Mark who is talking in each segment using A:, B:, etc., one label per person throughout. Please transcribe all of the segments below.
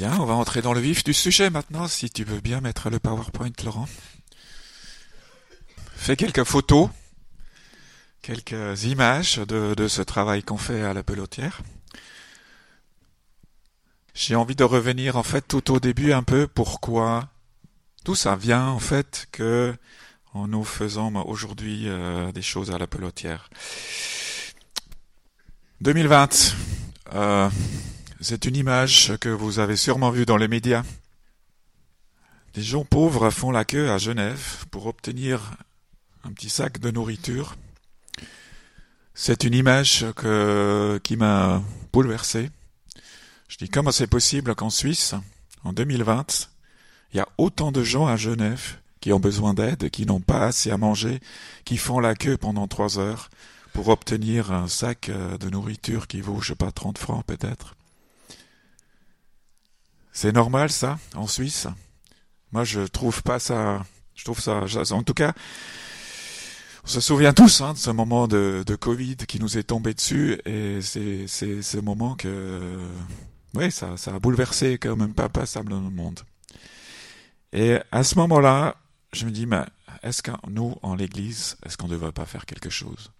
A: On va entrer dans le vif du sujet maintenant, si tu veux bien mettre le PowerPoint, Laurent. Fais quelques photos, quelques images de, ce travail qu'on fait à la pelotière. J'ai envie de revenir en fait tout au début un peu pourquoi tout ça vient en fait que nous faisant aujourd'hui euh, des choses à la pelotière. 2020, euh, c'est une image que vous avez sûrement vue dans les médias. Des gens pauvres font la queue à Genève pour obtenir un petit sac de nourriture. C'est une image qui m'a bouleversé. Je dis comment c'est possible qu'en Suisse, en 2020, il y a autant de gens à Genève qui ont besoin d'aide, qui n'ont pas assez à manger, qui font la queue pendant trois heures pour obtenir un sac euh, de nourriture qui vaut, je sais pas, 30 francs peut-être. C'est normal ça, en Suisse Moi je trouve pas ça, je trouve ça, en tout cas, on se souvient tous hein, de ce moment de, Covid qui nous est tombé dessus et c'est ce moment que, oui, ça, ça a bouleversé quand même pas passable dans le monde. Et à ce moment-là, je me dis, mais est-ce que nous, en l'Église, est-ce qu'on ne devrait pas faire quelque chose?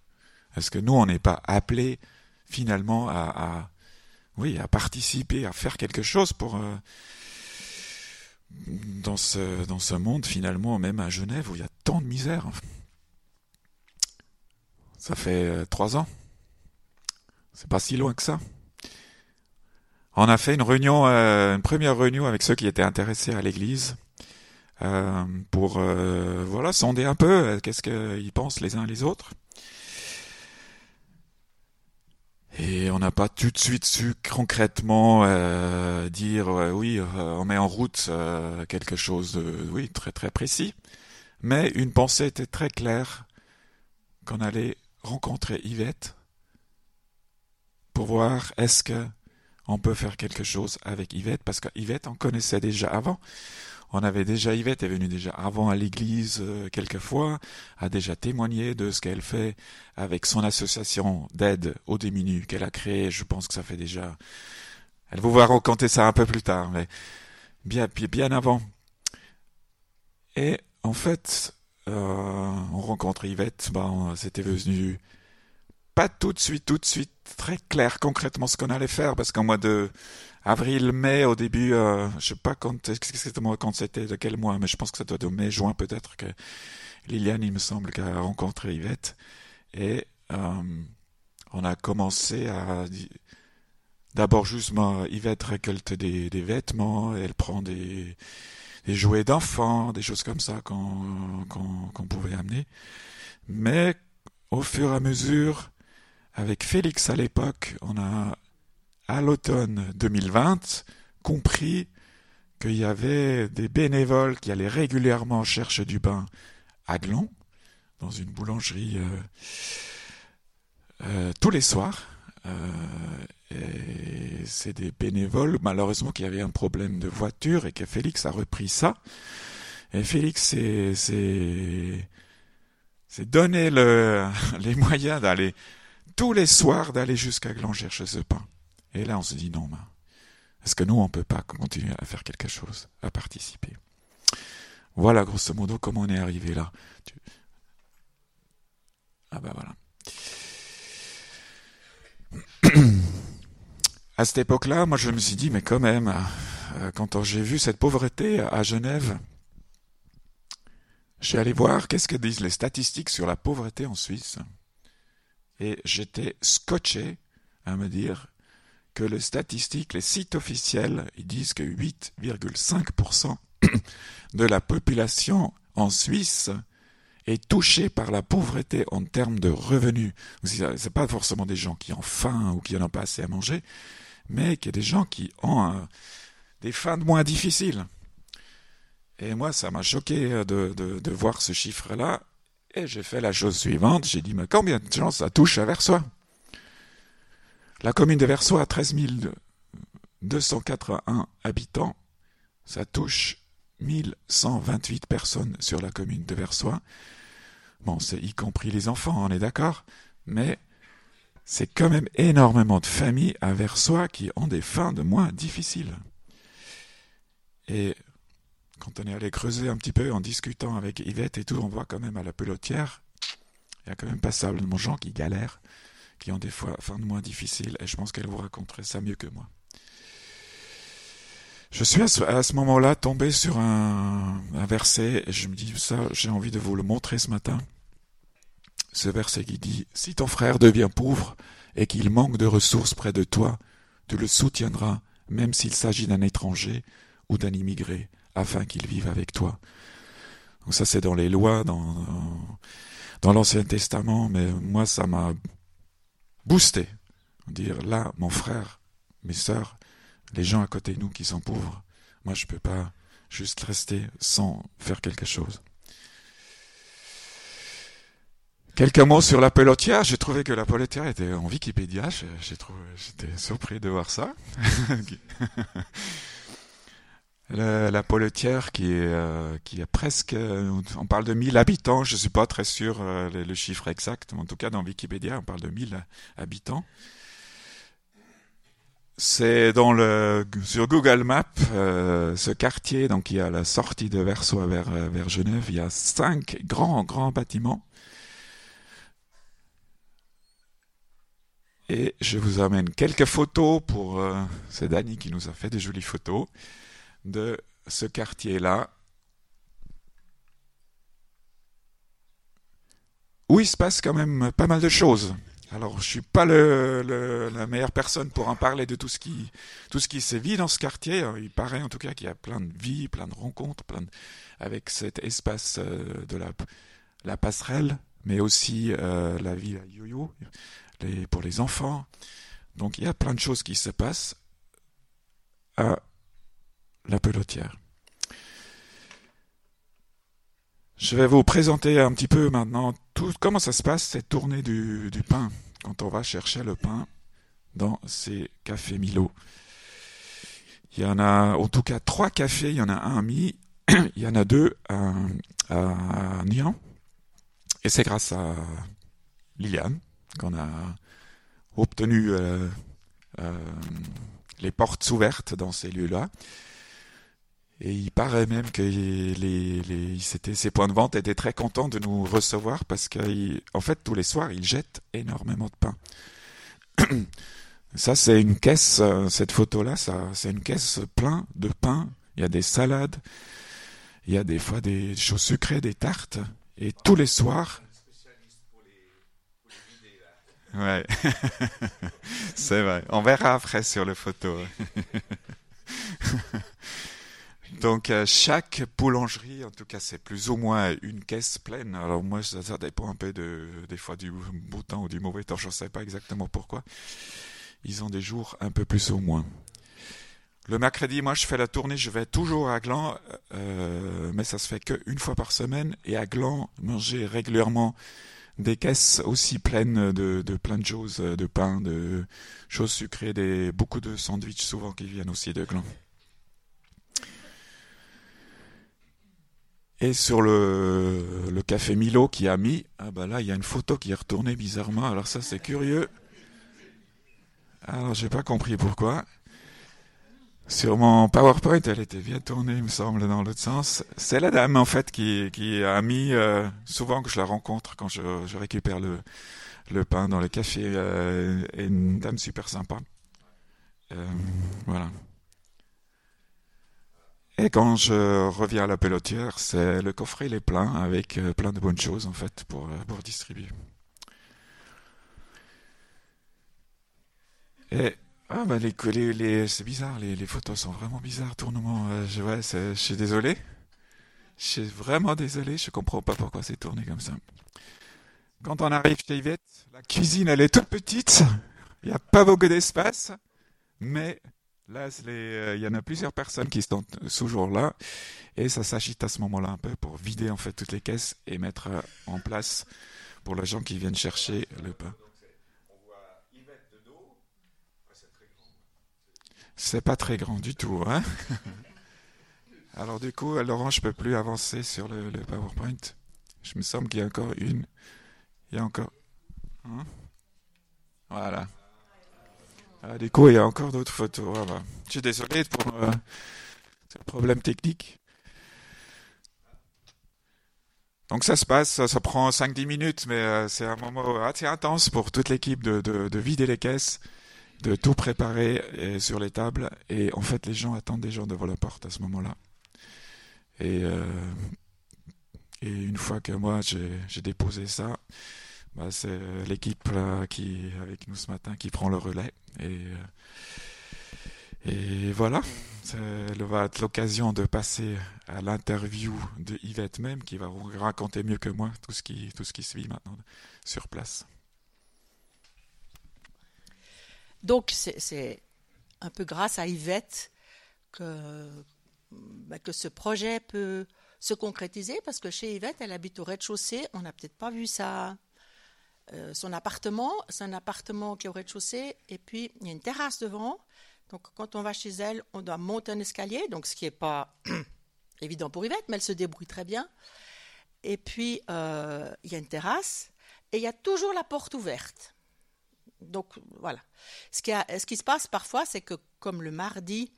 A: Est-ce que nous, on n'est pas appelés finalement à, oui, à participer, à faire quelque chose pour euh, dans ce monde finalement, même à Genève où il y a tant de misère. Ça fait euh, trois ans. C'est pas si loin que ça. On a fait une réunion, euh, une première réunion avec ceux qui étaient intéressés à l'Église. Pour voilà sonder un peu qu'est-ce qu'ils pensent les uns les autres. Et on n'a pas tout de suite su concrètement euh, dire oui, on met en route quelque chose de oui très très précis, mais une pensée était très claire qu'on allait rencontrer Yvette pour voir est-ce que on peut faire quelque chose avec Yvette parce que Yvette on connaissait déjà avant. On avait déjà, Yvette est venue déjà avant à l'église euh, quelquefois, a déjà témoigné de ce qu'elle fait avec son association d'aide aux démunis qu'elle a créée. Je pense que ça fait déjà. Elle vous va raconter ça un peu plus tard, mais bien, bien avant. Et en fait, euh, on rencontre Yvette. Ben, c'était venu pas tout de suite, tout de suite, très clair concrètement ce qu'on allait faire, parce qu'en mois de avril, mai, au début, euh, je sais pas quand exactement quand c'était, de quel mois, mais je pense que ça doit être mai, juin peut-être que Liliane, il me semble, a rencontré Yvette. Et euh, on a commencé à... D'abord, justement, Yvette récolte des, des vêtements, elle prend des, des jouets d'enfants, des choses comme ça qu'on qu'on pouvait amener. Mais au fur et à mesure, avec Félix à l'époque, on a à l'automne 2020 compris qu'il y avait des bénévoles qui allaient régulièrement chercher du pain à Glon, dans une boulangerie euh, euh, tous les soirs. Euh, et c'est des bénévoles, malheureusement, qui avaient un problème de voiture et que Félix a repris ça. Et Félix s'est donné le, les moyens d'aller tous les soirs d'aller jusqu'à Gland chercher ce pain. Et là, on se dit non, est-ce que nous, on peut pas continuer à faire quelque chose, à participer? Voilà, grosso modo, comment on est arrivé là. Ah ben voilà. à cette époque-là, moi, je me suis dit, mais quand même, euh, quand j'ai vu cette pauvreté à Genève, j'ai allé voir qu'est-ce que disent les statistiques sur la pauvreté en Suisse. Et j'étais scotché à me dire, que les statistiques, les sites officiels, ils disent que 8,5% de la population en Suisse est touchée par la pauvreté en termes de revenus. C'est pas forcément des gens qui ont faim ou qui n'ont pas assez à manger, mais qu'il y a des gens qui ont des fins de moins difficiles. Et moi, ça m'a choqué de, de, voir ce chiffre-là. Et j'ai fait la chose suivante. J'ai dit, mais combien de gens ça touche à Versoix la commune de Versoix a 13 281 habitants. Ça touche 1128 personnes sur la commune de Versoix. Bon, c'est y compris les enfants, on est d'accord, mais c'est quand même énormément de familles à Versoix qui ont des fins de moins difficiles. Et quand on est allé creuser un petit peu en discutant avec Yvette et tout, on voit quand même à la pelotière, il y a quand même passablement de gens qui galèrent, qui ont des fois fin de mois difficiles, et je pense qu'elle vous raconterait ça mieux que moi. Je suis à ce, moment-là tombé sur un, verset, et je me dis, ça, j'ai envie de vous le montrer ce matin. Ce verset qui dit, si ton frère devient pauvre et qu'il manque de ressources près de toi, tu le soutiendras, même s'il s'agit d'un étranger ou d'un immigré afin qu'il vive avec toi. Donc ça c'est dans les lois, dans l'Ancien Testament, mais moi ça m'a boosté. Dire là, mon frère, mes sœurs, les gens à côté de nous qui sont pauvres, moi je peux pas juste rester sans faire quelque chose. Quelques mots sur la pelotière. J'ai trouvé que la pelotière était en Wikipédia. J'étais surpris de voir ça. la, la Poletière qui est, euh, qui est presque, on parle de 1000 habitants, je suis pas très sûr euh, le, chiffre exact, en tout cas dans Wikipédia on parle de 1000 habitants. C'est dans le sur Google Maps euh, ce quartier donc il y a la sortie de Versoix vers vers Genève, il y a cinq grands grands bâtiments. Et je vous amène quelques photos pour c'est Dani qui nous a fait des jolies photos de ce quartier-là, où il se passe quand même pas mal de choses. Alors, je suis pas le, la meilleure personne pour en parler de tout ce qui, tout ce qui se vit dans ce quartier. Il paraît en tout cas qu'il y a plein de vie, plein de rencontres, plein avec cet espace euh, de la, la passerelle, mais aussi euh, la vie à yo-yo les, pour les enfants. Donc, il y a plein de choses qui se passent à la pelotière. Je vais vous présenter un petit peu maintenant tout, comment ça se passe, cette tournée du, pain, quand on va chercher le pain dans ces cafés Milo. Il y en a en tout cas trois cafés, il y en a un à Mi, il y en a deux à, à. Et c'est grâce à Liliane qu'on a obtenu euh, euh, les portes ouvertes dans ces lieux-là. Et il paraît même que les, les, ces points de vente étaient très contents de nous recevoir parce qu'en fait, tous les soirs, ils jettent énormément de pain. Ça, c'est une caisse, euh, cette photo-là, ça, c'est une caisse plein de pain. Il y a des salades, il y a des fois des choses sucrées, des tartes. Et tous les soirs, Ouais, c'est vrai. On verra après sur les photos. Donc euh, chaque boulangerie, en tout cas, c'est plus ou moins une caisse pleine. Alors moi, ça, dépend un peu de, des fois du beau temps ou du mauvais temps. Je ne sais pas exactement pourquoi. Ils ont des jours un peu plus ou moins. Le mercredi, moi, je fais la tournée. Je vais toujours à Gland, euh, mais ça se fait qu'une fois par semaine. Et à Gland, manger régulièrement des caisses aussi pleines de, de plein de choses, de pain, de choses sucrées, des beaucoup de sandwichs souvent qui viennent aussi de Gland. Et sur le, le café Milo qui a mis, ah bah là il y a une photo qui est retournée bizarrement. Alors ça c'est curieux. Alors j'ai pas compris pourquoi. Sur mon PowerPoint, elle était bien tournée, il me semble, dans l'autre sens. C'est la dame en fait qui, qui a mis euh, souvent que je la rencontre quand je, je récupère le, le pain dans le café. Euh, une dame super sympa. Euh, voilà. Et quand je reviens à la pelotière, le coffret il est plein avec euh, plein de bonnes choses en fait pour, euh, pour distribuer. Et ah bah les, les, c'est bizarre, les, les, photos sont vraiment bizarres, tournement. Euh, je, ouais, je suis désolé. Je suis vraiment désolé, je comprends pas pourquoi c'est tourné comme ça. Quand on arrive chez Yvette, la cuisine elle est toute petite, il n'y a pas beaucoup d'espace, mais Là, euh, il y en a plusieurs personnes qui sont toujours là et ça s'agite à ce moment-là un peu pour vider en fait toutes les caisses et mettre euh, en place pour les gens qui viennent chercher le pain. C'est pas très grand du tout, hein Alors du coup, Laurent, je peux plus avancer sur le, PowerPoint. Je me semble qu'il y a encore une. Il y a encore. Hein voilà. Ah, du coup, il y a encore d'autres photos. Je suis désolé pour, euh, le problème technique. Donc ça se passe, ça, prend 5-10 minutes, mais euh, c'est un moment assez intense pour toute l'équipe de, de, vider les caisses, de tout préparer sur les tables. Et en fait, les gens attendent des gens devant la porte à ce moment-là. Et, euh, et une fois que moi j'ai déposé ça, bah, c'est l'équipe qui avec nous ce matin qui prend le relais. Et, euh, voilà, ça va être l'occasion de passer à l'interview de Yvette même, qui va vous raconter mieux que moi tout ce qui, tout ce qui se vit maintenant sur place.
B: Donc c'est un peu grâce à Yvette que, bah, que ce projet peut se concrétiser, parce que chez Yvette, elle habite au rez-de-chaussée, on n'a peut-être pas vu ça. Euh, son appartement, c'est un appartement qui est au rez-de-chaussée, et puis il y a une terrasse devant, donc quand on va chez elle, on doit monter un escalier, donc ce qui n'est pas évident pour Yvette, mais elle se débrouille très bien. Et puis euh, il y a une terrasse et il y a toujours la porte ouverte. Donc voilà. Ce qui, ce qui se passe parfois, c'est que comme le mardi,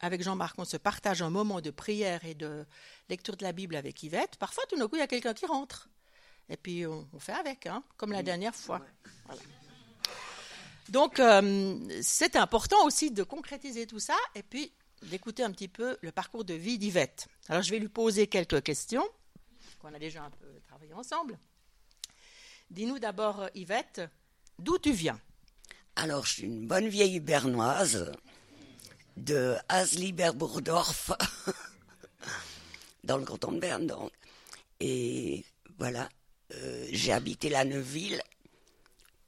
B: avec Jean-Marc, on se partage un moment de prière et de lecture de la Bible avec Yvette, parfois tout d'un coup il y a quelqu'un qui rentre. Et puis on, fait avec, hein, comme la dernière fois. Voilà. Donc, euh, c'est important aussi de concrétiser tout ça et puis d'écouter un petit peu le parcours de vie d'Yvette. Alors, je vais lui poser quelques questions, qu'on a déjà un peu travaillé ensemble. Dis-nous d'abord, Yvette, d'où tu viens?
C: Alors, je suis une bonne vieille bernoise de Hasli-Berbourdorf, dans le canton de Berne, donc. Et voilà, euh, j'ai habité la Neuville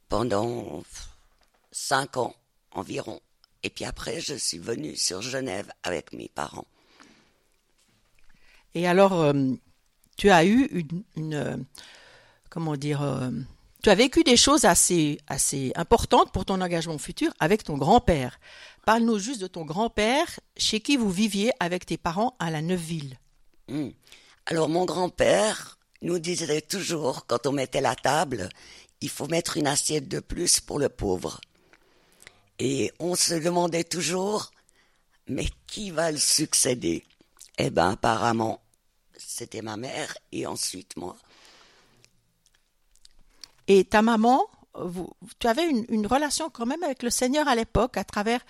C: pendant cinq ans environ. Et puis après, je suis venue sur Genève avec mes parents.
B: Et alors, euh, tu as eu une, euh, comment dire, euh, tu as vécu des choses assez, assez importantes pour ton engagement futur avec ton grand-père. Parle-nous juste de ton grand-père, chez qui vous viviez avec tes parents à la Neuville?
C: Hmm. Alors, mon grand-père nous disait toujours, quand on mettait la table, il faut mettre une assiette de plus pour le pauvre. Et on se demandait toujours, mais qui va le succéder? Eh bien, apparemment, c'était ma mère et ensuite moi.
B: Et ta maman, tu avais une, relation quand même avec le Seigneur à l'époque, à travers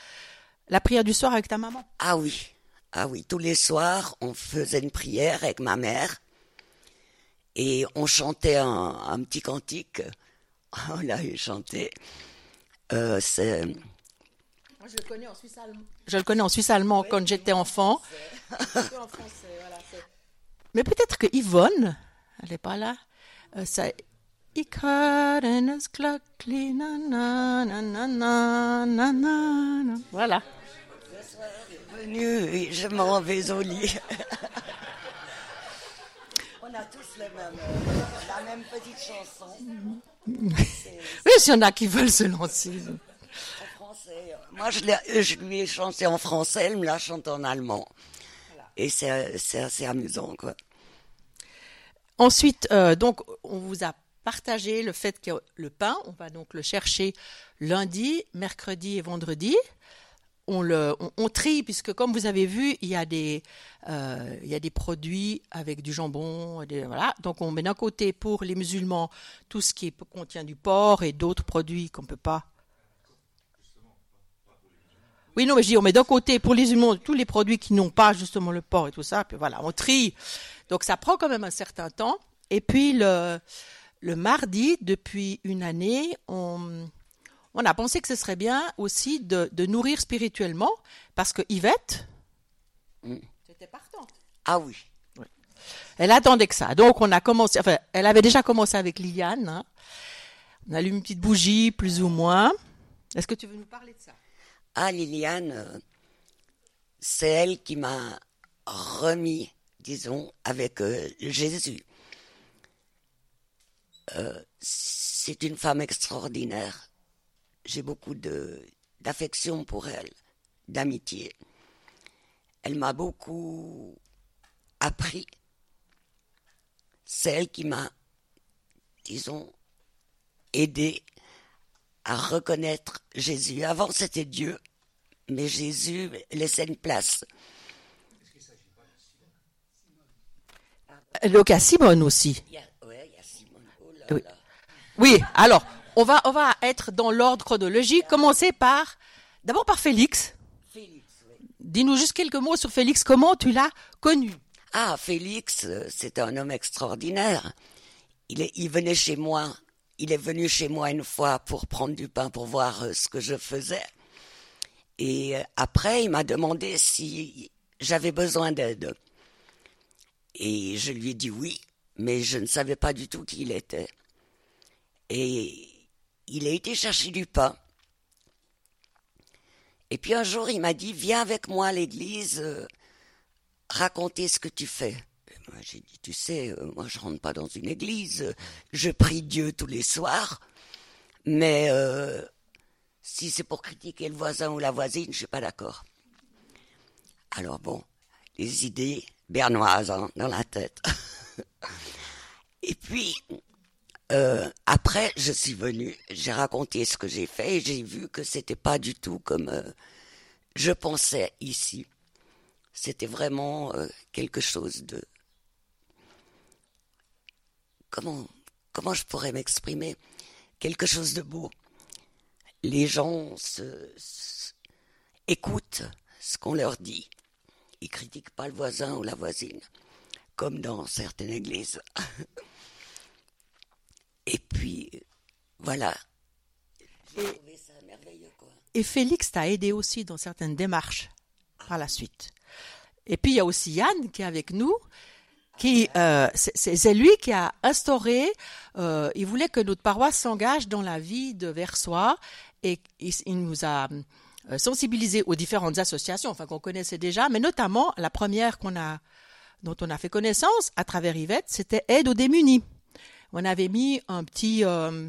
B: la prière du soir avec ta maman?
C: Ah oui, ah oui, tous les soirs, on faisait une prière avec ma mère et on chantait un, petit cantique. On l'a eu chanté. Euh, c'est
B: je le connais en Suisse allemand. Je le connais en Suisse allemand quand j'étais enfant. Mais peut-être que Yvonne, elle n'est pas là. Euh, ça, voilà.
C: Venu, je m'en vais au lit. On a tous mêmes, la même petite chanson.
B: Oui, s'il y en a qui veulent se lancer.
C: Moi, je, lui ai chanté en français, elle me l'a chanté en allemand. Et c'est assez amusant, quoi.
B: Ensuite, euh, donc, on vous a partagé le fait que le pain, on va donc le chercher lundi, mercredi et vendredi. On, trie, puisque comme vous avez vu, il y a des, euh, il y a des produits avec du jambon. voilà. Donc on met d'un côté pour les musulmans tout ce qui contient du porc et d'autres produits qu'on ne peut pas oui, non, mais je dis, on met d'un côté pour les humains tous les produits qui n'ont pas justement le porc et tout ça, puis voilà, on trie. Donc ça prend quand même un certain temps. Et puis le, le mardi, depuis une année, on, on a pensé que ce serait bien aussi de, de nourrir spirituellement, parce que Yvette, mm. c'était partante.
C: Ah oui.
B: Elle attendait que ça. Donc on a commencé, enfin, elle avait déjà commencé avec Liliane. Hein. On allume une petite bougie, plus ou moins. Est-ce que tu veux nous parler de ça?
C: Ah, Liliane, c'est elle qui m'a remis, disons, avec euh, Jésus. Euh, c'est une femme extraordinaire. J'ai beaucoup de d'affection pour elle, d'amitié. Elle m'a beaucoup appris. C'est elle qui m'a, disons, aidé à reconnaître Jésus. Avant, c'était Dieu, mais Jésus laissait une place.
B: Donc à Simone aussi.
C: Il y a, ouais, il y a Simone. Oh là
B: Oui.
C: là.
B: Oui, alors, on va, on va être dans l'ordre chronologique. Commencer par, d'abord par Félix. Dis-nous juste quelques mots sur Félix. Comment tu l'as connu?
C: Ah, Félix, euh, c'est un homme extraordinaire. Il, est, il venait chez moi. Il est venu chez moi une fois pour prendre du pain pour voir euh, ce que je faisais. Et euh, après, il m'a demandé si j'avais besoin d'aide. Et je lui ai dit oui, mais je ne savais pas du tout qui il était. Et il a été chercher du pain. Et puis un jour, il m'a dit, viens avec moi à l'église, euh, raconter ce que tu fais. Moi, j'ai dit, tu sais, euh, moi, je rentre pas dans une église, je prie Dieu tous les soirs, mais euh, si c'est pour critiquer le voisin ou la voisine, je suis pas d'accord. Alors bon, les idées bernoises hein, dans la tête. Et puis, euh, après, je suis venue, j'ai raconté ce que j'ai fait et j'ai vu que c'était pas du tout comme euh, je pensais ici. C'était vraiment euh, quelque chose de comment comment je pourrais m'exprimer? Quelque chose de beau. Les gens écoutent ce qu'on leur dit. Ils critiquent pas le voisin ou la voisine, comme dans certaines églises. Et puis, voilà. J'ai trouvé ça merveilleux, quoi.
B: Et Félix t'a aidé aussi dans certaines démarches par la suite. Et puis il y a aussi Yann qui est avec nous, qui euh, c'est- lui qui a instauré. euh, il voulait que notre paroisse s'engage dans la vie de Versoix et il, il nous a euh, sensibilisés aux différentes associations, enfin qu'on connaissait déjà, mais notamment la première qu'on a dont on a fait connaissance à travers Yvette, c'était Aide aux démunis. On avait mis un petit euh,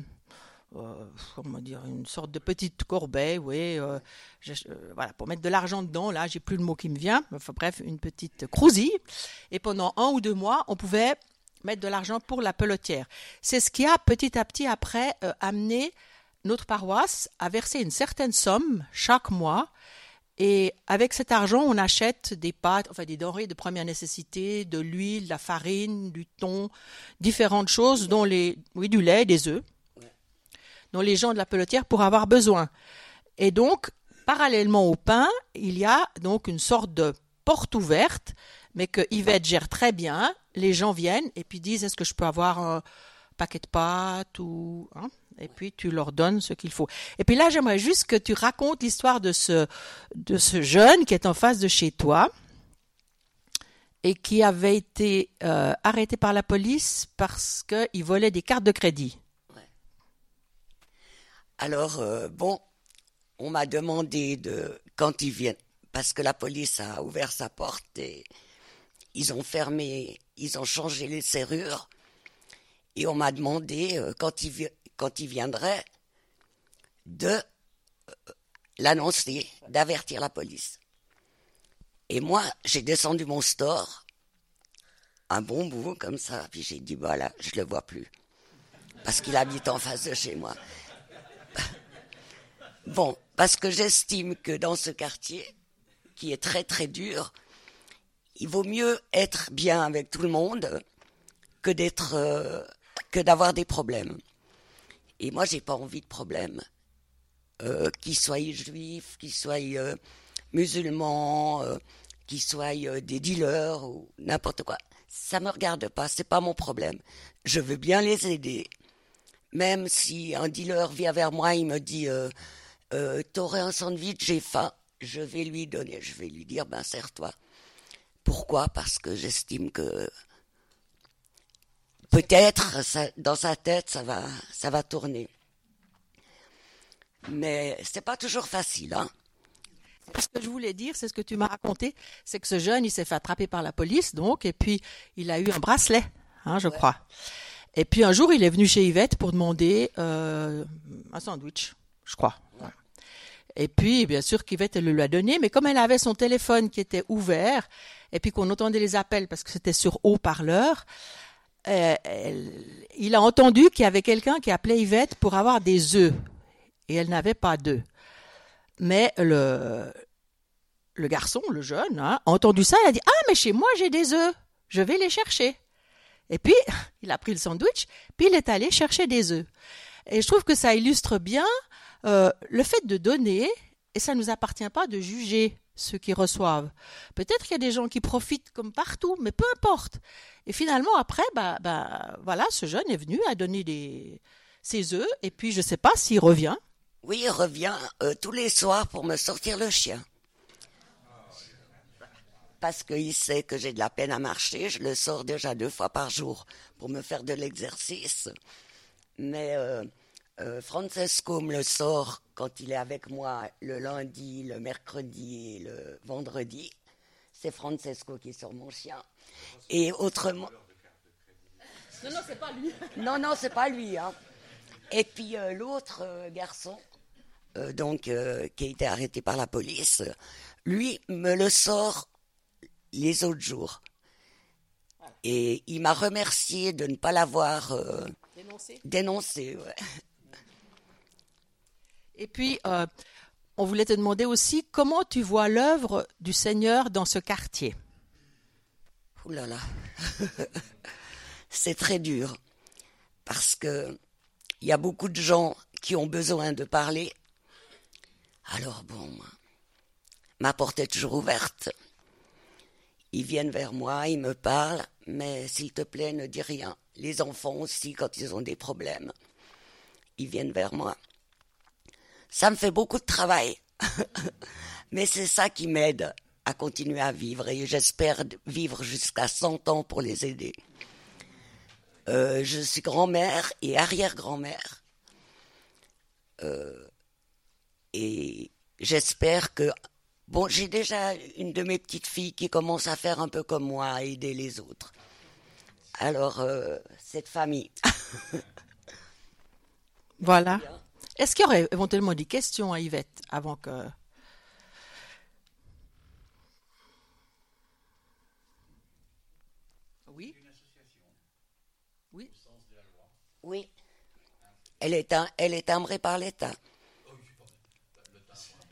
B: euh, comment dire, une sorte de petite corbeille, oui, euh, euh, voilà, pour mettre de l'argent dedans. Là, j'ai plus le mot qui me vient. Enfin, bref, une petite crousille. Et pendant un ou deux mois, on pouvait mettre de l'argent pour la pelotière. C'est ce qui a petit à petit après amené notre paroisse à verser une certaine somme chaque mois. Et avec cet argent, on achète des pâtes, enfin des denrées de première nécessité, de l'huile, de la farine, du thon, différentes choses, dont les, oui, du lait, des œufs dont les gens de la pelotière pourraient avoir besoin. Et donc, parallèlement au pain, il y a donc une sorte de porte ouverte, mais que Yvette gère très bien. Les gens viennent et puis disent est-ce que je peux avoir un paquet de pâtes ou hein? Et puis tu leur donnes ce qu'il faut. Et puis là, j'aimerais juste que tu racontes l'histoire de ce de ce jeune qui est en face de chez toi et qui avait été euh, arrêté par la police parce qu'il volait des cartes de crédit.
C: Alors, euh, bon, on m'a demandé de, quand ils viennent, parce que la police a ouvert sa porte et ils ont fermé, ils ont changé les serrures, et on m'a demandé, euh, quand ils, quand ils viendraient, de euh, l'annoncer, d'avertir la police. Et moi, j'ai descendu mon store, un bon bout comme ça, puis j'ai dit, voilà, je le vois plus. Parce qu'il habite en face de chez moi. Bon, parce que j'estime que dans ce quartier, qui est très très dur, il vaut mieux être bien avec tout le monde que d'être euh, que d'avoir des problèmes. Et moi, j'ai pas envie de problèmes. Euh, qu'ils soient juifs, qu'ils soient euh, musulmans, euh, qu'ils soient des dealers ou n'importe quoi. Ça me regarde pas, c'est pas mon problème. Je veux bien les aider. Même si un dealer vient vers moi, il me dit euh, T'aurais un sandwich, j'ai faim. Je vais lui donner, je vais lui dire Ben, serre-toi. Pourquoi? Parce que j'estime que peut-être dans sa tête, ça va, ça va tourner. Mais c'est pas toujours facile, hein.
B: Ce que je voulais dire, c'est ce que tu m'as raconté, c'est que ce jeune, il s'est fait attraper par la police, donc, et puis il a eu un bracelet, hein, je crois. Et puis un jour, il est venu chez Yvette pour demander euh, un sandwich, je crois. Et puis, bien sûr, qu'Yvette, elle le lui a donné, mais comme elle avait son téléphone qui était ouvert, et puis qu'on entendait les appels parce que c'était sur haut-parleur, euh, il a entendu qu'il y avait quelqu'un qui appelait Yvette pour avoir des œufs. Et elle n'avait pas d'œufs. Mais le, le garçon, le jeune, hein, a entendu ça, il a dit Ah, mais chez moi j'ai des œufs, je vais les chercher. Et puis, il a pris le sandwich, puis il est allé chercher des œufs. Et je trouve que ça illustre bien euh, le fait de donner, et ça ne nous appartient pas de juger ceux qui reçoivent. Peut-être qu'il y a des gens qui profitent comme partout, mais peu importe. Et finalement, après, bah, bah, voilà, ce jeune est venu, a donné des, ses œufs, et puis je ne sais pas s'il revient.
C: Oui, il revient euh, tous les soirs pour me sortir le chien. Parce qu'il sait que j'ai de la peine à marcher, je le sors déjà deux fois par jour pour me faire de l'exercice. Mais euh, euh, Francesco me le sort quand il est avec moi le lundi, le mercredi et le vendredi. C'est Francesco qui sort mon chien. Et autrement.
B: Non, non, c'est pas lui.
C: Non, non, c'est pas lui. Hein. Et puis euh, l'autre euh, garçon, donc qui a été arrêté par la police, lui me le sort les autres jours. Et il m'a remercié de ne pas l'avoir dénoncé. dénoncé ouais.
B: Et puis, euh, on voulait te demander aussi comment tu vois l'œuvre du Seigneur dans ce quartier.
C: Ouh là là, c'est très dur parce que il y a beaucoup de gens qui ont besoin de parler. Alors bon, ma porte est toujours ouverte. Ils viennent vers moi, ils me parlent, mais s'il te plaît, ne dis rien. Les enfants aussi, quand ils ont des problèmes, ils viennent vers moi. Ça me fait beaucoup de travail. Mais c'est ça qui m'aide à continuer à vivre et j'espère vivre jusqu'à 100 ans pour les aider. Euh, je suis grand-mère et arrière-grand-mère. Euh, et j'espère que... Bon, j'ai déjà une de mes petites filles qui commence à faire un peu comme moi, à aider les autres. Alors, euh, cette famille.
B: voilà. Est-ce qu'il y aurait éventuellement des questions à Yvette avant que.
C: Oui. Oui. Oui. Elle est, un, elle est timbrée par l'État.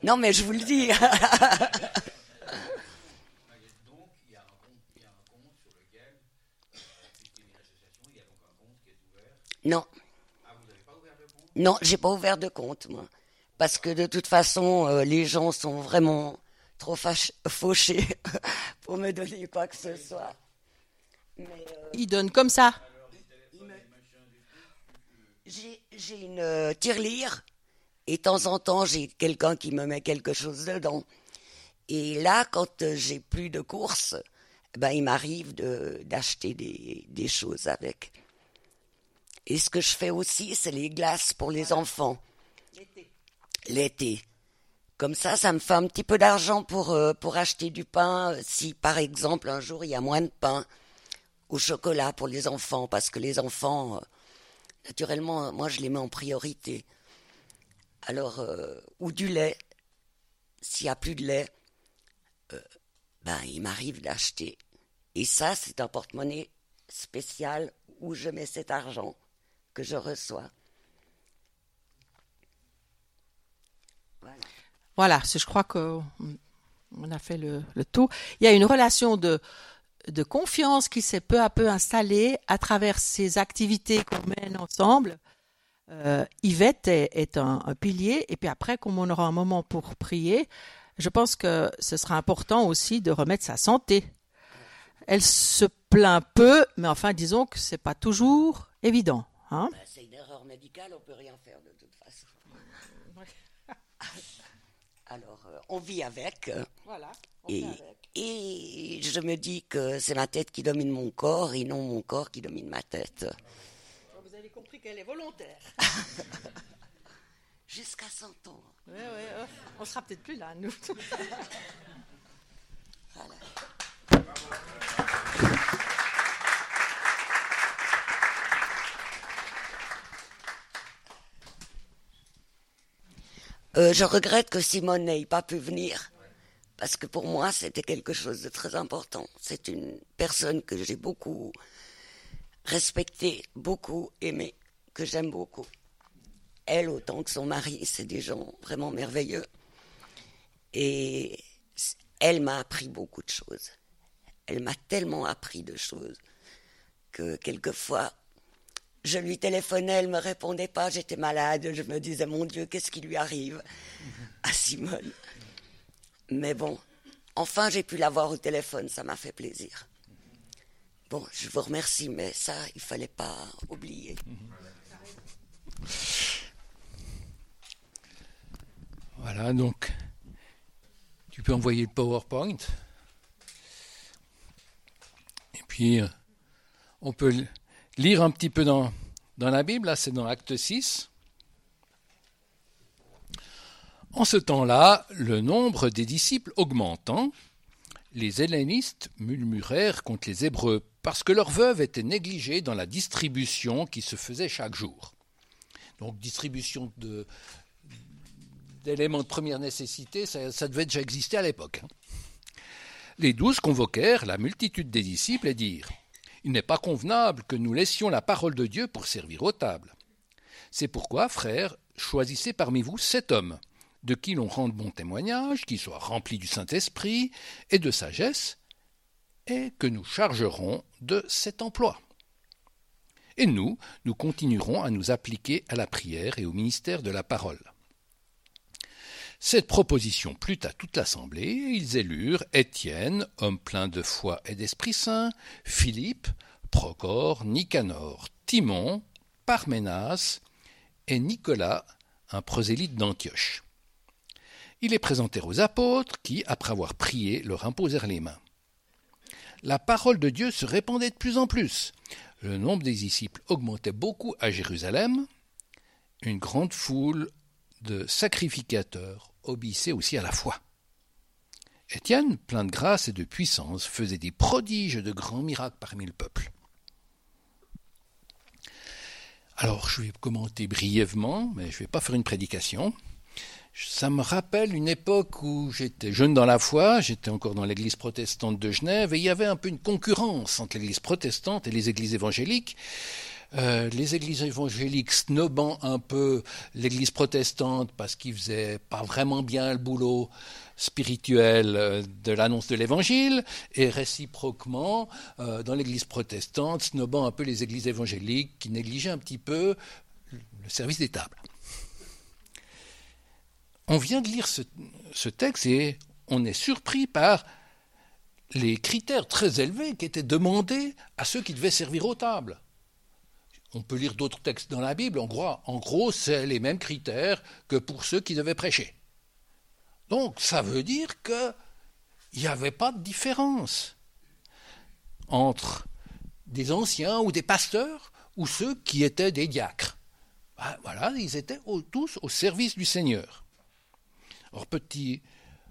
C: Non, mais je vous le dis. non. Non, j'ai pas ouvert de compte, moi. Parce que de toute façon, euh, les gens sont vraiment trop fauchés pour me donner quoi que ce soit.
B: Mais, euh, Ils donnent comme ça.
C: J'ai une euh, tirelire et de temps en temps, j'ai quelqu'un qui me met quelque chose dedans. Et là, quand j'ai plus de courses, ben, il m'arrive d'acheter des, des choses avec. Et ce que je fais aussi, c'est les glaces pour les enfants. L'été. Comme ça, ça me fait un petit peu d'argent pour, euh, pour acheter du pain. Si, par exemple, un jour, il y a moins de pain au chocolat pour les enfants, parce que les enfants, euh, naturellement, moi, je les mets en priorité. Alors, euh, ou du lait. S'il n'y a plus de lait, ben, il m'arrive d'acheter. Et ça, c'est un porte-monnaie spécial où je mets cet argent que je reçois.
B: Voilà, je crois qu'on a fait le, tour. Il y a une relation de, confiance qui s'est peu à peu installée à travers ces activités qu'on mène ensemble. Euh, Yvette est, un, pilier, et puis après, comme on aura un moment pour prier, je pense que ce sera important aussi de remettre sa santé. Elle se plaint peu, mais enfin, disons que c'est pas toujours évident. Hein
C: ben, c'est une erreur médicale, on ne peut rien faire de toute façon. Alors, euh, on vit avec. Voilà. et, et je me dis que c'est ma tête qui domine mon corps et non mon corps qui domine ma tête.
B: Vous avez compris qu'elle est volontaire.
C: Jusqu'à 100 ans.
B: Oui, oui, oh, on sera peut-être plus là, nous. voilà.
C: Euh, je regrette que Simone n'ait pas pu venir, parce que pour moi, c'était quelque chose de très important. C'est une personne que j'ai beaucoup respectée, beaucoup aimée, que j'aime beaucoup. Elle, autant que son mari, c'est des gens vraiment merveilleux. Et elle m'a appris beaucoup de choses. Elle m'a tellement appris de choses. que quelquefois, je lui téléphonais, elle me répondait pas, j'étais malade, je me disais, mon Dieu, qu'est-ce qui lui arrive à Simone? Mais bon, enfin j'ai pu l'avoir au téléphone, ça m'a fait plaisir. Bon, je vous remercie, mais ça, il fallait pas oublier.
D: Voilà, donc, tu peux envoyer le PowerPoint. Et puis, euh, on peut lire un petit peu dans, la Bible, là c'est dans Acte 6. En ce temps-là, le nombre des disciples augmentant, les hellénistes murmurèrent contre les Hébreux parce que leurs veuves étaient négligées dans la distribution qui se faisait chaque jour. Donc distribution d'éléments de première nécessité, ça, ça devait déjà exister à l'époque. Hein. Les douze convoquèrent la multitude des disciples et dirent Il n'est pas convenable que nous laissions la parole de Dieu pour servir aux tables. C'est pourquoi, frères, choisissez parmi vous sept hommes, de qui l'on rende bon témoignage, qui soient remplis du Saint-Esprit et de sagesse, et que nous chargerons de cet emploi. Et nous, nous continuerons à nous appliquer à la prière et au ministère de la parole. Cette proposition plut à toute l'assemblée, et ils élurent Étienne, homme plein de foi et d'Esprit Saint, Philippe, Procor, Nicanor, Timon, Parménas et Nicolas, un prosélyte d'Antioche. Ils les présentèrent aux apôtres qui, après avoir prié, leur imposèrent les mains. La parole de Dieu se répandait de plus en plus. Le nombre des disciples augmentait beaucoup à Jérusalem. Une grande foule de sacrificateurs obéissait aussi à la foi. Étienne, plein de grâce et de puissance, faisait des prodiges de grands miracles parmi le peuple. Alors, je vais commenter brièvement, mais je ne vais pas faire une prédication. Ça me rappelle une époque où j'étais jeune dans la foi, j'étais encore dans l'église protestante de Genève, et il y avait un peu une concurrence entre l'église protestante et les églises évangéliques. Euh, les églises évangéliques snobant un peu l'église protestante parce qu'ils faisaient pas vraiment bien le boulot spirituel euh, de l'annonce de l'évangile, et réciproquement, euh, dans l'église protestante, snobant un peu les églises évangéliques qui négligeaient un petit peu le service des tables. On vient de lire ce, ce texte et on est surpris par les critères très élevés qui étaient demandés à ceux qui devaient servir aux tables on peut lire d'autres textes dans la Bible, en gros, c'est les mêmes critères que pour ceux qui devaient prêcher. Donc ça veut dire qu'il n'y avait pas de différence entre des anciens ou des pasteurs ou ceux qui étaient des diacres. Ben, voilà, ils étaient tous au service du Seigneur. Alors petit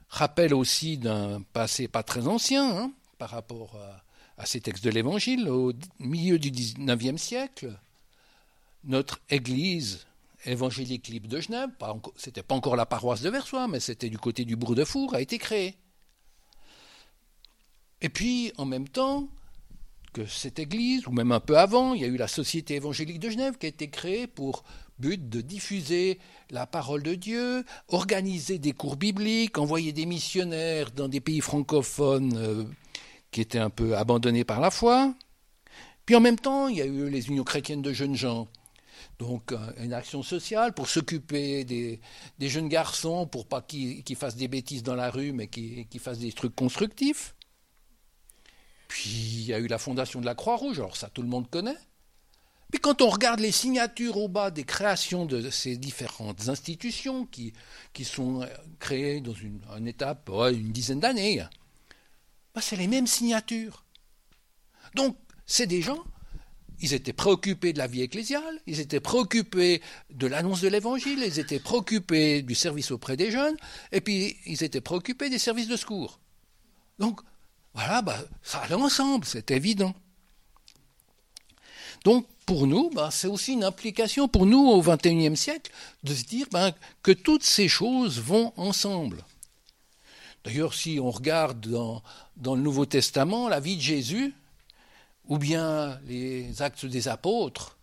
D: rappel aussi d'un passé pas très ancien hein, par rapport à, à, ces textes de l'Évangile, au milieu du XIXe siècle, notre église évangélique libre de Genève, c'était pas encore la paroisse de Versoix, mais c'était du côté du bourg de Four, a été créée. Et puis, en même temps que cette église, ou même un peu avant, il y a eu la Société évangélique de Genève qui a été créée pour but de diffuser la parole de Dieu, organiser des cours bibliques, envoyer des missionnaires dans des pays francophones euh, qui étaient un peu abandonnés par la foi. Puis en même temps, il y a eu les unions chrétiennes de jeunes gens donc une action sociale pour s'occuper des, jeunes garçons, pour pas qu'ils fassent des bêtises dans la rue, mais qu'ils fassent des trucs constructifs. Puis il y a eu la fondation de la Croix-Rouge, alors ça tout le monde connaît. Puis quand on regarde les signatures au bas des créations de ces différentes institutions qui, sont créées dans une, étape, une dizaine d'années, bah, c'est les mêmes signatures. Donc c'est des gens ils étaient préoccupés de la vie ecclésiale, ils étaient préoccupés de l'annonce de l'évangile, ils étaient préoccupés du service auprès des jeunes, et puis ils étaient préoccupés des services de secours. Donc, voilà, bah, ça allait ensemble, c'est évident. Donc, pour nous, bah, c'est aussi une implication pour nous au XXIe siècle de se dire bah, que toutes ces choses vont ensemble. D'ailleurs, si on regarde dans, dans le Nouveau Testament la vie de Jésus, ou bien les actes des apôtres,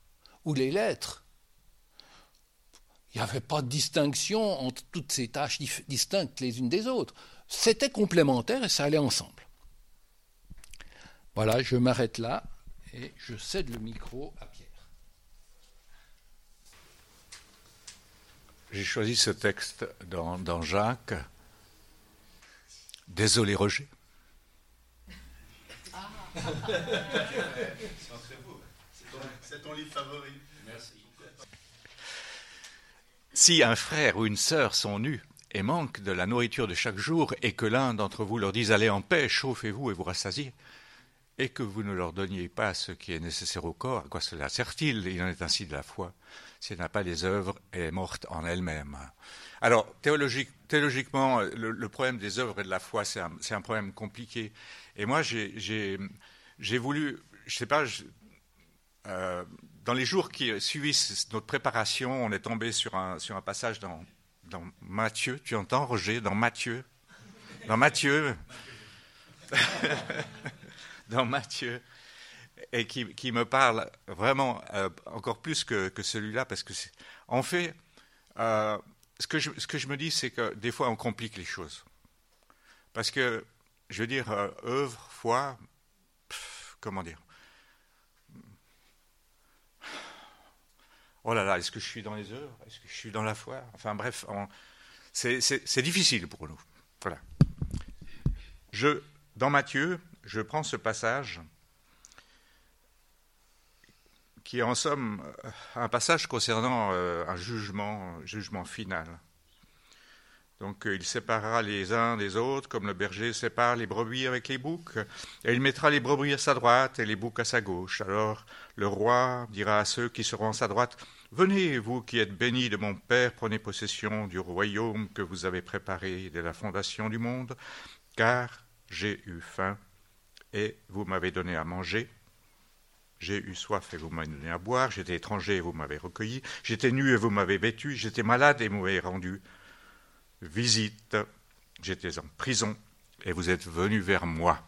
D: ou les lettres. Il n'y avait pas de distinction entre toutes ces tâches distinctes les unes des autres. C'était complémentaire et ça allait ensemble. Voilà, je m'arrête là Et je cède le micro à Pierre.
E: J'ai choisi ce texte dans, Jacques. Désolé Roger. C'est ton livre favori. Merci. Si un frère ou une sœur sont nus et manquent de la nourriture de chaque jour, et que l'un d'entre vous leur dise Allez en paix, chauffez-vous et vous rassasiez, et que vous ne leur donniez pas ce qui est nécessaire au corps, à quoi cela sert-il? Il en est ainsi de la foi. Si elle n'a pas les œuvres, elle est morte en elle-même. Alors, théologiquement, le, problème des œuvres et de la foi, c'est un, problème compliqué. Et moi, j'ai voulu, je ne sais pas, euh, dans les jours qui suivissent notre préparation, on est tombé sur un, passage dans, dans Matthieu. Tu entends, Roger, dans Matthieu? Dans Matthieu Dans Matthieu. Et qui, me parle vraiment euh, encore plus que, que celui-là, parce que, en fait, euh, ce, que je, ce que je me dis, c'est que des fois, on complique les choses. Parce que, je veux dire, œuvre, foi, comment dire? Oh là là, est-ce que je suis dans les heures Est-ce que je suis dans la foi? Enfin bref, c'est difficile pour nous. Voilà. Je, dans Matthieu, je prends ce passage qui est en somme un passage concernant euh, un jugement, jugement final. Donc euh, il séparera les uns des autres, comme le berger sépare les brebis avec les boucs, et il mettra les brebis à sa droite et les boucs à sa gauche. Alors le roi dira à ceux qui seront à sa droite, Venez, vous qui êtes bénis de mon Père, prenez possession du royaume que vous avez préparé dès la fondation du monde, car j'ai eu faim et vous m'avez donné à manger. J'ai eu soif et vous m'avez donné à boire, j'étais étranger et vous m'avez recueilli, j'étais nu et vous m'avez vêtu, j'étais malade et vous m'avez rendu visite, j'étais en prison et vous êtes venu vers moi.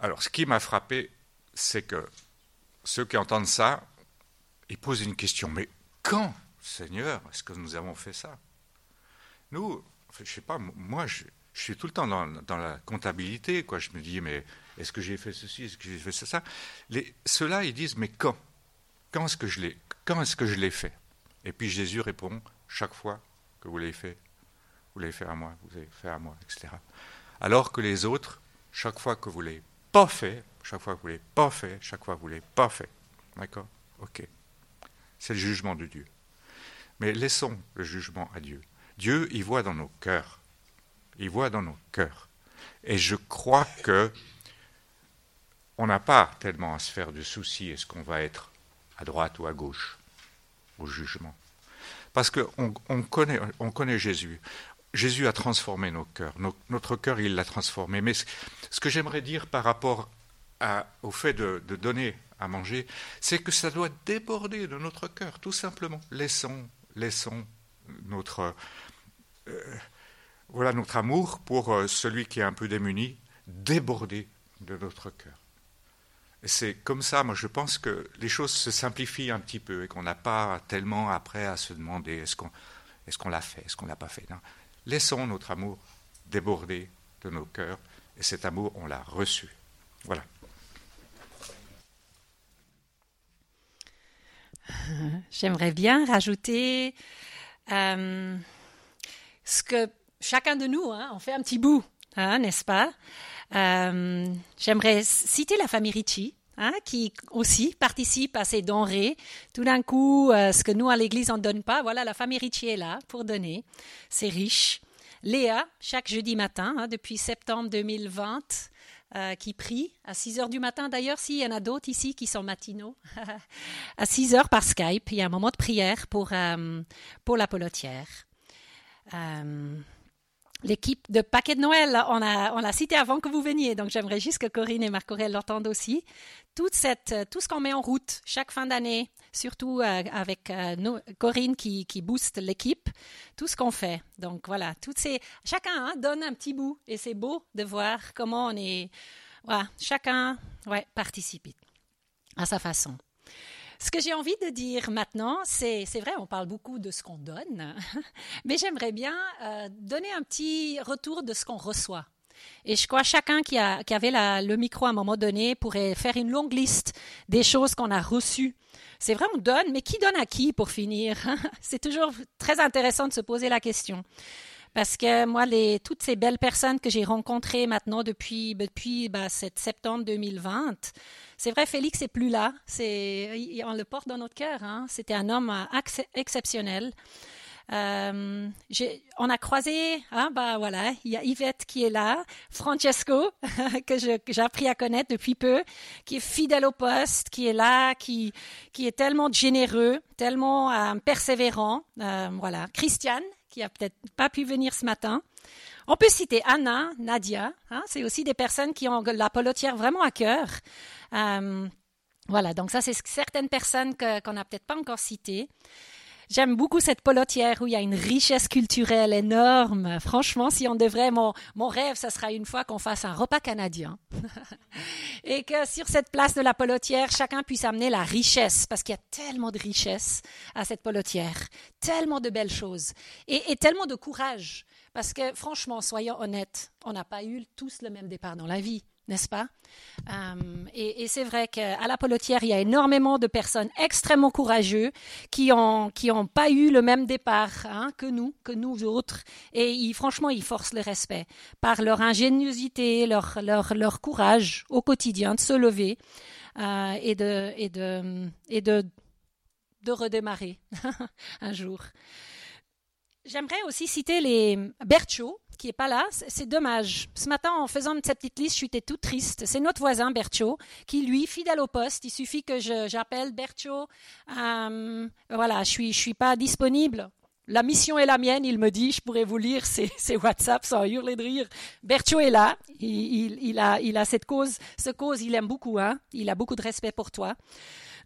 E: Alors, ce qui m'a frappé, c'est que ceux qui entendent ça, ils posent une question. Mais quand, Seigneur, est-ce que nous avons fait ça? Nous, je ne sais pas, moi, je, suis tout le temps dans, la comptabilité. Quoi. Je me dis, mais est-ce que j'ai fait ceci? Est-ce que j'ai fait ça? Ceux-là, ils disent, mais quand? Quand est-ce que je l'ai Quand est-ce que je l'ai fait? Et puis Jésus répond, chaque fois que vous l'avez fait, vous l'avez fait à moi, vous avez fait à moi, etc. Alors que les autres, chaque fois que vous l'avez pas fait, chaque fois que vous l'avez pas fait, chaque fois que vous l'avez pas fait. D'accord? Ok. C'est le jugement de Dieu. Mais laissons le jugement à Dieu. Dieu, il voit dans nos cœurs. Il voit dans nos cœurs. Et je crois que on n'a pas tellement à se faire de soucis est-ce qu'on va être à droite ou à gauche? Au jugement. Parce qu'on on connaît, on connaît Jésus. Jésus a transformé nos cœurs. notre cœur, il l'a transformé. Mais ce que j'aimerais dire par rapport au fait de, donner à manger, c'est que ça doit déborder de notre cœur, tout simplement. Laissons, laissons notre, euh, voilà notre amour pour euh, celui qui est un peu démuni déborder de notre cœur. C'est comme ça, moi je pense que les choses se simplifient un petit peu et qu'on n'a pas tellement après à se demander est-ce qu'on l'a fait, est-ce qu'on l'a pas fait. Laissons notre amour déborder de nos cœurs et cet amour, on l'a reçu. Voilà.
F: J'aimerais bien rajouter euh, ce que chacun de nous, hein, on fait un petit bout, hein, n'est-ce pas? Euh, J'aimerais citer la famille Ricci. Hein, qui aussi participe à ces denrées. Tout d'un coup, euh, ce que nous à l'Église on donne pas, voilà, la famille Ricci est là pour donner. C'est riche. Léa, chaque jeudi matin, depuis septembre 2020, euh, qui prie à 6 heures du matin. D'ailleurs, s'il y en a d'autres ici qui sont matinaux, à 6 heures par Skype, il y a un moment de prière pour, pour la pelotière. Euh, l'équipe de Paquet de Noël, on l'a on cité avant que vous veniez, donc j'aimerais juste que Corinne et Marc-Aurèle l'entendent aussi. Cette, tout ce qu'on met en route chaque fin d'année, surtout euh, avec euh, Corinne qui, booste l'équipe, tout ce qu'on fait. Donc voilà, toutes ces, chacun hein, donne un petit bout et c'est beau de voir comment on est, voilà, chacun participe à sa façon. Ce que j'ai envie de dire maintenant, c'est, c'est vrai, on parle beaucoup de ce qu'on donne, mais j'aimerais bien euh, donner un petit retour de ce qu'on reçoit. Et je crois chacun qui, a, qui avait la, le micro à un moment donné pourrait faire une longue liste des choses qu'on a reçues. C'est vrai, on donne, mais qui donne à qui pour finir? C'est toujours très intéressant de se poser la question. Parce que moi, les, toutes ces belles personnes que j'ai rencontrées maintenant depuis, depuis cette septembre 2020, c'est vrai, Félix n'est plus là. C'est, on le porte dans notre cœur. Hein. C'était un homme exceptionnel. Euh, on a croisé, hein, bah voilà, il y a Yvette qui est là, Francesco que j'ai appris à connaître depuis peu, qui est fidèle au poste, qui est là, qui qui est tellement généreux, tellement euh, persévérant, euh, voilà. Christiane qui a peut-être pas pu venir ce matin. On peut citer Anna, Nadia, hein, c'est aussi des personnes qui ont la polotière vraiment à cœur. Euh, voilà, donc ça c'est certaines personnes qu'on n'a peut-être pas encore citées. J'aime beaucoup cette polotière où il y a une richesse culturelle énorme. Franchement, si on devrait, mon, mon rêve, ça sera une fois qu'on fasse un repas canadien. et que sur cette place de la polotière, chacun puisse amener la richesse, parce qu'il y a tellement de richesse à cette polotière, tellement de belles choses, et, et tellement de courage. Parce que franchement, soyons honnêtes, on n'a pas eu tous le même départ dans la vie n'est-ce pas? Euh, Et, c'est vrai qu'à la Polotière, il y a énormément de personnes extrêmement courageuses qui n'ont qui pas eu le même départ hein, que nous, que nous autres. Et franchement, ils forcent le respect par leur ingéniosité, leur, leur, leur courage au quotidien de se lever euh, et, de, et, de, et de, de redémarrer un jour. J'aimerais aussi citer les Bercho, qui est pas là. C'est dommage. Ce matin, en faisant cette petite liste, j'étais toute triste. C'est notre voisin Bercho, qui lui, fidèle au poste, il suffit que j'appelle Bercho. Euh, voilà, je suis, je suis pas disponible. La mission est la mienne, il me dit, je pourrais vous lire ses, WhatsApp sans hurler de rire. Bercho est là, il, il, a, il a cette cause, ce cause, il aime beaucoup, hein. il a beaucoup de respect pour toi.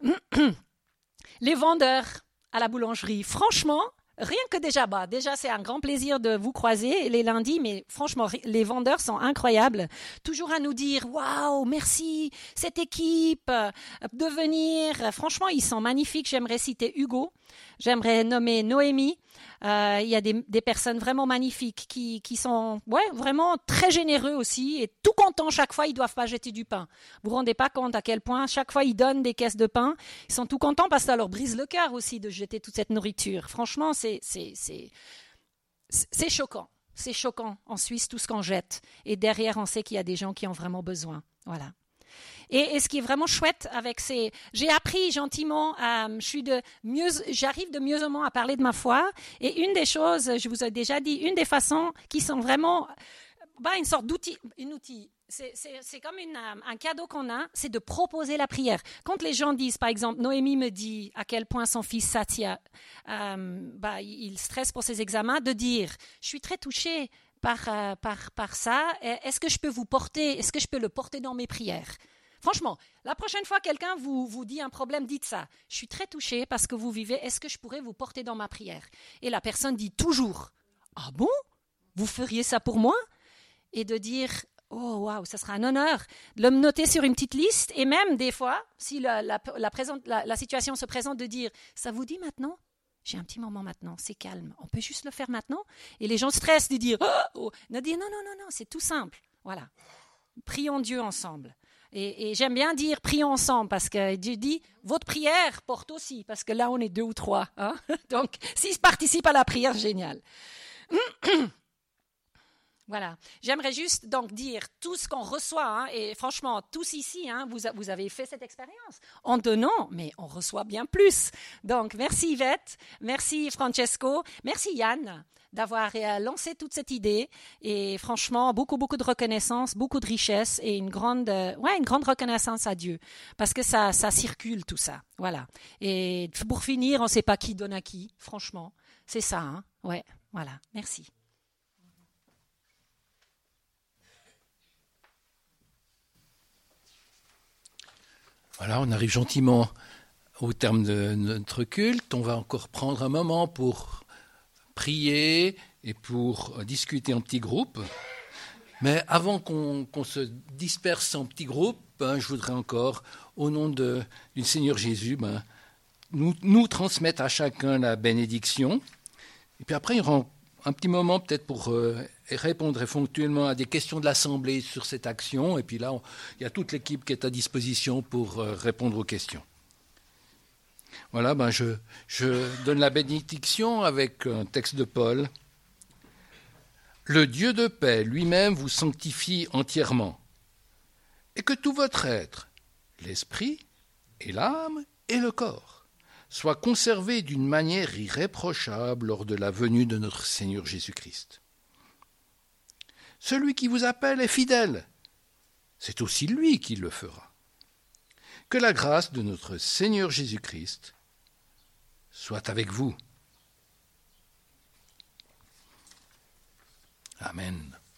F: Les vendeurs à la boulangerie, franchement, Rien que déjà, bah, déjà c'est un grand plaisir de vous croiser les lundis, mais franchement, les vendeurs sont incroyables. Toujours à nous dire, waouh, merci, cette équipe, euh, de venir. Franchement, ils sont magnifiques. J'aimerais citer Hugo. J'aimerais nommer Noémie. Euh, il y a des, personnes vraiment magnifiques qui, sont vraiment très généreux aussi et tout contents chaque fois. Ils doivent pas jeter du pain. Vous vous rendez pas compte à quel point chaque fois ils donnent des caisses de pain. Ils sont tout contents parce que ça leur brise le cœur aussi de jeter toute cette nourriture. Franchement, c'est c'est choquant. C'est choquant en Suisse tout ce qu'on jette. Et derrière, on sait qu'il y a des gens qui ont vraiment besoin. Voilà. Et, ce qui est vraiment chouette avec ces, j'ai appris gentiment, euh, je suis de mieux, j'arrive de mieux en moins à parler de ma foi. Et une des choses, je vous ai déjà dit, une des façons qui sont vraiment, bah, une sorte d'outil, un outil. C'est comme une, euh, un cadeau qu'on a, c'est de proposer la prière. Quand les gens disent, par exemple, Noémie me dit à quel point son fils Satya, euh, bah, il stresse pour ses examens, de dire, je suis très touchée par, par, par ça. Est-ce que je peux vous porter, est-ce que je peux le porter dans mes prières? Franchement, la prochaine fois quelqu'un vous, vous dit un problème, dites ça. Je suis très touchée parce que vous vivez. Est-ce que je pourrais vous porter dans ma prière? Et la personne dit toujours Ah bon? Vous feriez ça pour moi Et de dire Oh, waouh, ça sera un honneur de le noter sur une petite liste et même des fois, si la, la, la, situation se présente, de dire Ça vous dit maintenant? J'ai un petit moment maintenant, c'est calme. On peut juste le faire maintenant Et les gens stressent de dire oh, oh. dire non, non, non, non, c'est tout simple. Voilà. Prions Dieu ensemble. Et, j'aime bien dire prions ensemble parce que Dieu dit votre prière porte aussi parce que là on est deux ou trois. Hein. Donc s'ils participent à la prière, génial. Voilà. J'aimerais juste donc dire tout ce qu'on reçoit, hein, et franchement, tous ici, hein, vous, vous, avez fait cette expérience en donnant, mais on reçoit bien plus. Donc, merci Yvette, merci Francesco, merci Yann d'avoir euh, lancé toute cette idée, et franchement, beaucoup, beaucoup de reconnaissance, beaucoup de richesse, et une grande, euh, ouais, une grande reconnaissance à Dieu, parce que ça, ça circule tout ça. Voilà. Et pour finir, on ne sait pas qui donne à qui, franchement. C'est ça, hein. Ouais, voilà. Merci.
D: Voilà, on arrive gentiment au terme de notre culte. On va encore prendre un moment pour prier et pour discuter en petits groupes. Mais avant qu'on se disperse en petits groupes, ben, je voudrais encore, au nom de, du Seigneur Jésus, ben, nous, transmettre à chacun la bénédiction. Et puis après, il y aura un petit moment peut-être pour euh, répondre éventuellement à des questions de l'Assemblée sur cette action. Et puis là, il y a toute l'équipe qui est à disposition pour euh, répondre aux questions. Voilà, ben je, je donne la bénédiction avec un texte de Paul. Le Dieu de paix lui-même vous sanctifie entièrement, et que tout votre être, l'esprit et l'âme et le corps, soit conservé d'une manière irréprochable lors de la venue de notre Seigneur Jésus-Christ. Celui qui vous appelle est fidèle. C'est aussi lui qui le fera. Que la grâce de notre Seigneur Jésus-Christ soit avec vous. Amen.